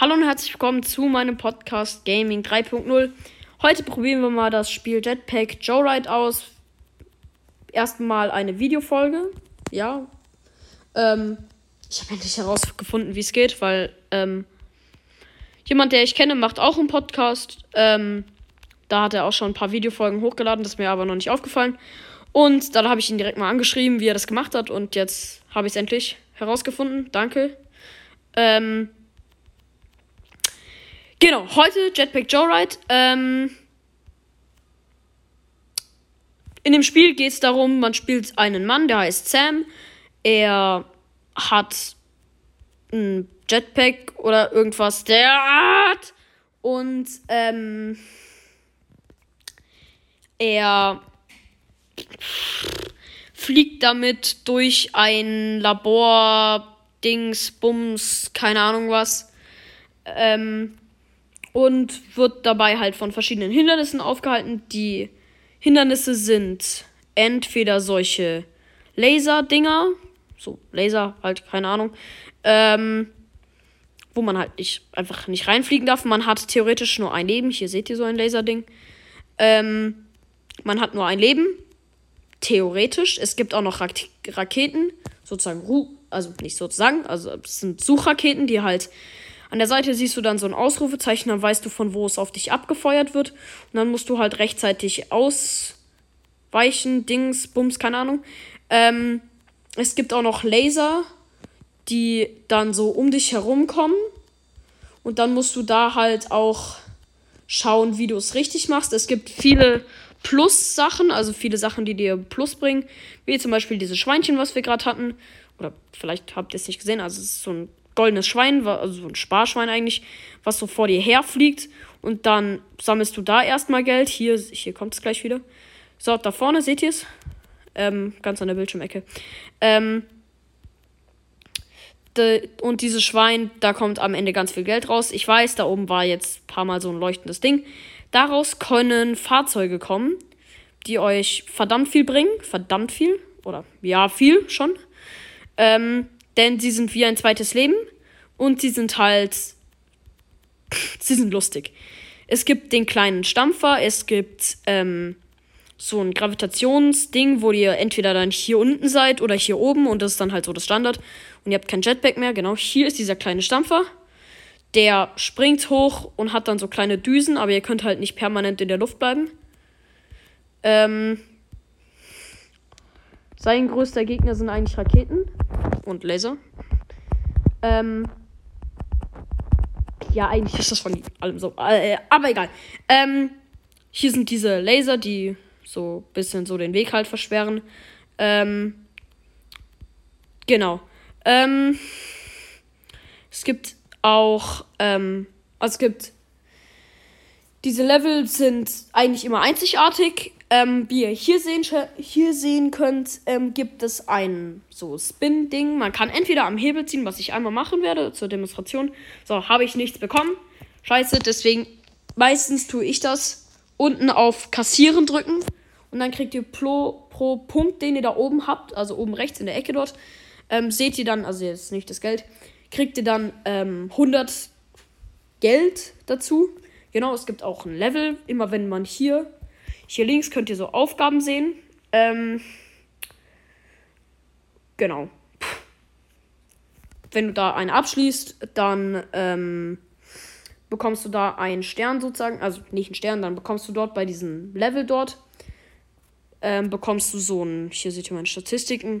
Hallo und herzlich willkommen zu meinem Podcast Gaming 3.0. Heute probieren wir mal das Spiel Jetpack Joyride aus. Erstmal eine Videofolge. Ja. Ähm, ich habe endlich herausgefunden, wie es geht, weil ähm, jemand, der ich kenne, macht auch einen Podcast. Ähm, da hat er auch schon ein paar Videofolgen hochgeladen, das ist mir aber noch nicht aufgefallen. Und dann habe ich ihn direkt mal angeschrieben, wie er das gemacht hat. Und jetzt habe ich es endlich herausgefunden. Danke. Ähm, Genau, heute Jetpack Joyride. Ähm, in dem Spiel geht es darum, man spielt einen Mann, der heißt Sam. Er hat ein Jetpack oder irgendwas der Art. Und ähm, er fliegt damit durch ein Labor, Dings, Bums, keine Ahnung was. Ähm, und wird dabei halt von verschiedenen Hindernissen aufgehalten. Die Hindernisse sind entweder solche Laser-Dinger, so Laser halt, keine Ahnung, ähm, wo man halt nicht, einfach nicht reinfliegen darf. Man hat theoretisch nur ein Leben. Hier seht ihr so ein Laserding. Ähm, man hat nur ein Leben. Theoretisch. Es gibt auch noch Rak Raketen, sozusagen, also nicht sozusagen, also es sind Suchraketen, die halt an der Seite siehst du dann so ein Ausrufezeichen, dann weißt du, von wo es auf dich abgefeuert wird. Und dann musst du halt rechtzeitig ausweichen, Dings, Bums, keine Ahnung. Ähm, es gibt auch noch Laser, die dann so um dich herum kommen. Und dann musst du da halt auch schauen, wie du es richtig machst. Es gibt viele Plus-Sachen, also viele Sachen, die dir Plus bringen. Wie zum Beispiel diese Schweinchen, was wir gerade hatten. Oder vielleicht habt ihr es nicht gesehen. Also es ist so ein goldenes Schwein, also so ein Sparschwein eigentlich, was so vor dir herfliegt. Und dann sammelst du da erstmal Geld. Hier, hier kommt es gleich wieder. So, da vorne seht ihr es. Ähm, ganz an der Bildschirmecke. Ähm, de, und dieses Schwein, da kommt am Ende ganz viel Geld raus. Ich weiß, da oben war jetzt ein paar Mal so ein leuchtendes Ding. Daraus können Fahrzeuge kommen, die euch verdammt viel bringen. Verdammt viel. Oder ja, viel schon. Ähm, denn sie sind wie ein zweites Leben und sie sind halt. sie sind lustig. Es gibt den kleinen Stampfer, es gibt ähm, so ein Gravitationsding, wo ihr entweder dann hier unten seid oder hier oben und das ist dann halt so das Standard. Und ihr habt kein Jetpack mehr. Genau, hier ist dieser kleine Stampfer. Der springt hoch und hat dann so kleine Düsen, aber ihr könnt halt nicht permanent in der Luft bleiben. Ähm, sein größter Gegner sind eigentlich Raketen und Laser. Ähm, ja, eigentlich ist das von allem so. Äh, aber egal. Ähm, hier sind diese Laser, die so ein bisschen so den Weg halt versperren. Ähm, genau. Ähm, es gibt auch, ähm, also es gibt, diese Level sind eigentlich immer einzigartig. Ähm, wie ihr hier sehen, hier sehen könnt, ähm, gibt es ein so Spin-Ding. Man kann entweder am Hebel ziehen, was ich einmal machen werde zur Demonstration. So, habe ich nichts bekommen. Scheiße, deswegen meistens tue ich das. Unten auf Kassieren drücken. Und dann kriegt ihr pro, pro Punkt, den ihr da oben habt, also oben rechts in der Ecke dort, ähm, seht ihr dann, also jetzt nicht das Geld, kriegt ihr dann ähm, 100 Geld dazu. Genau, es gibt auch ein Level. Immer wenn man hier hier links könnt ihr so Aufgaben sehen. Ähm, genau. Wenn du da eine abschließt, dann ähm, bekommst du da einen Stern sozusagen. Also nicht einen Stern, dann bekommst du dort bei diesem Level dort. Ähm, bekommst du so ein, hier seht ihr meine Statistiken,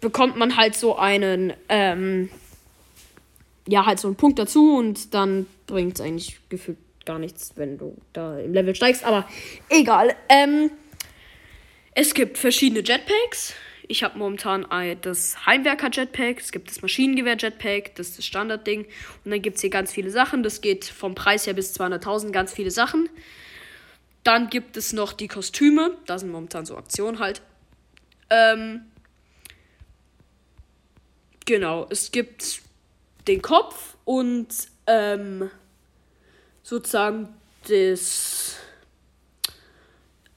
bekommt man halt so einen, ähm, ja, halt so einen Punkt dazu und dann bringt es eigentlich gefühlt gar nichts, wenn du da im Level steigst. Aber egal. Ähm, es gibt verschiedene Jetpacks. Ich habe momentan das Heimwerker-Jetpack, es gibt das Maschinengewehr-Jetpack, das ist das Standardding. Und dann gibt es hier ganz viele Sachen. Das geht vom Preis her bis 200.000, ganz viele Sachen. Dann gibt es noch die Kostüme. Da sind momentan so Aktionen halt. Ähm, genau, es gibt den Kopf und ähm, sozusagen das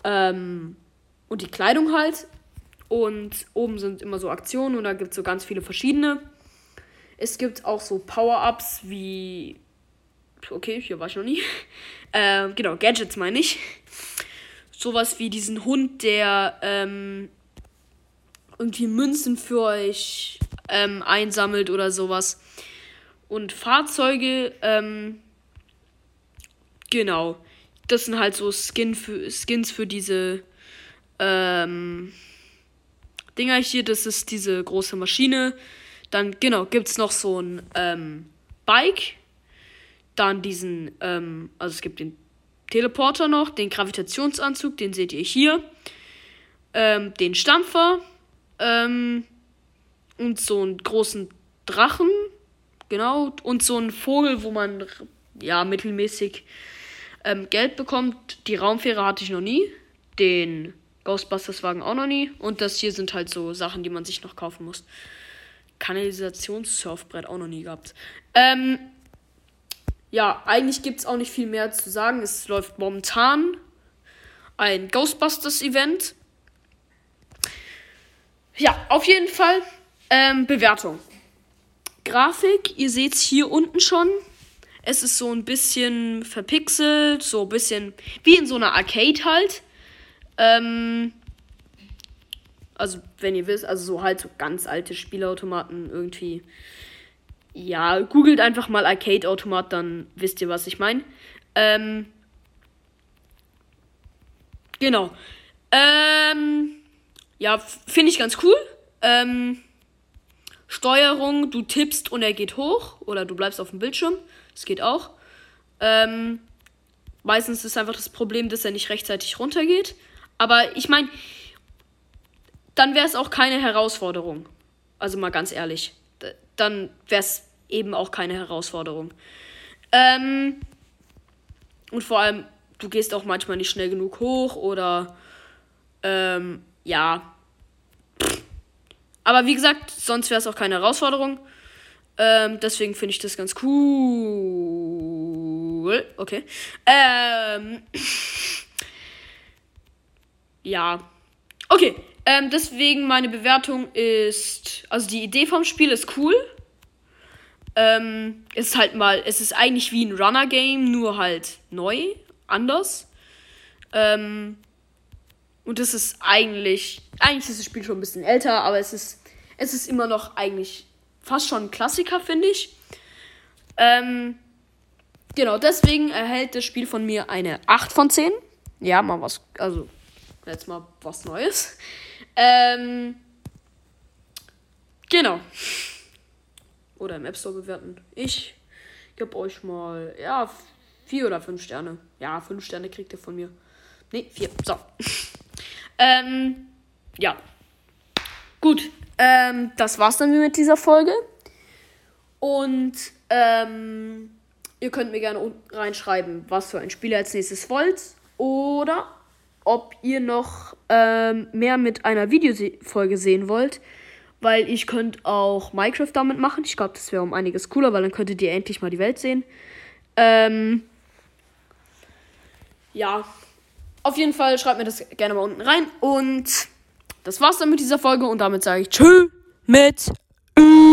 ähm, und die Kleidung halt. Und oben sind immer so Aktionen und da gibt es so ganz viele verschiedene. Es gibt auch so Power-Ups wie Okay, hier war ich noch nie. Ähm, genau, Gadgets meine ich. Sowas wie diesen Hund, der ähm, irgendwie Münzen für euch ähm, einsammelt oder sowas. Und Fahrzeuge, ähm, genau. Das sind halt so Skin für, Skins für diese ähm, Dinger hier. Das ist diese große Maschine. Dann, genau, gibt es noch so ein ähm, Bike. Dann diesen, ähm, also es gibt den Teleporter noch, den Gravitationsanzug, den seht ihr hier. Ähm, den Stampfer. Ähm, und so einen großen Drachen. Genau. Und so einen Vogel, wo man ja mittelmäßig ähm, Geld bekommt. Die Raumfähre hatte ich noch nie. Den Ghostbusters-Wagen auch noch nie. Und das hier sind halt so Sachen, die man sich noch kaufen muss. Kanalisationssurfbrett auch noch nie gehabt. Ähm, ja, eigentlich gibt es auch nicht viel mehr zu sagen. Es läuft momentan ein Ghostbusters-Event. Ja, auf jeden Fall ähm, Bewertung. Grafik, ihr seht es hier unten schon. Es ist so ein bisschen verpixelt, so ein bisschen wie in so einer Arcade halt. Ähm, also, wenn ihr wisst, also so halt so ganz alte Spielautomaten irgendwie. Ja, googelt einfach mal Arcade-Automat, dann wisst ihr, was ich meine. Ähm, genau. Ähm, ja, finde ich ganz cool. Ähm, Steuerung, du tippst und er geht hoch oder du bleibst auf dem Bildschirm. Das geht auch. Ähm, meistens ist einfach das Problem, dass er nicht rechtzeitig runtergeht. Aber ich meine, dann wäre es auch keine Herausforderung. Also mal ganz ehrlich. Dann wäre es eben auch keine Herausforderung. Ähm, und vor allem, du gehst auch manchmal nicht schnell genug hoch oder ähm, ja. Aber wie gesagt, sonst wäre es auch keine Herausforderung. Ähm, deswegen finde ich das ganz cool. Okay. Ähm. ja. Okay. Ähm, deswegen meine Bewertung ist. Also die Idee vom Spiel ist cool. Ähm, es ist halt mal. Es ist eigentlich wie ein Runner-Game, nur halt neu, anders. Ähm, und das ist eigentlich. Eigentlich ist das Spiel schon ein bisschen älter, aber es ist. Es ist immer noch eigentlich fast schon ein Klassiker, finde ich. Ähm, genau, deswegen erhält das Spiel von mir eine 8 von 10. Ja, mal was. Also, jetzt mal was Neues. Ähm, genau. Oder im App Store bewerten. Ich gebe euch mal, ja, vier oder fünf Sterne. Ja, fünf Sterne kriegt ihr von mir. Ne, vier. So. ähm, ja. Gut. Ähm, das war's dann mit dieser Folge. Und ähm, ihr könnt mir gerne reinschreiben, was für ein Spiel ihr als nächstes wollt. Oder ob ihr noch ähm, mehr mit einer Videofolge sehen wollt. Weil ich könnte auch Minecraft damit machen. Ich glaube, das wäre um einiges cooler, weil dann könntet ihr endlich mal die Welt sehen. Ähm, ja, auf jeden Fall schreibt mir das gerne mal unten rein. Und das war's dann mit dieser Folge. Und damit sage ich Tschüss mit Ü.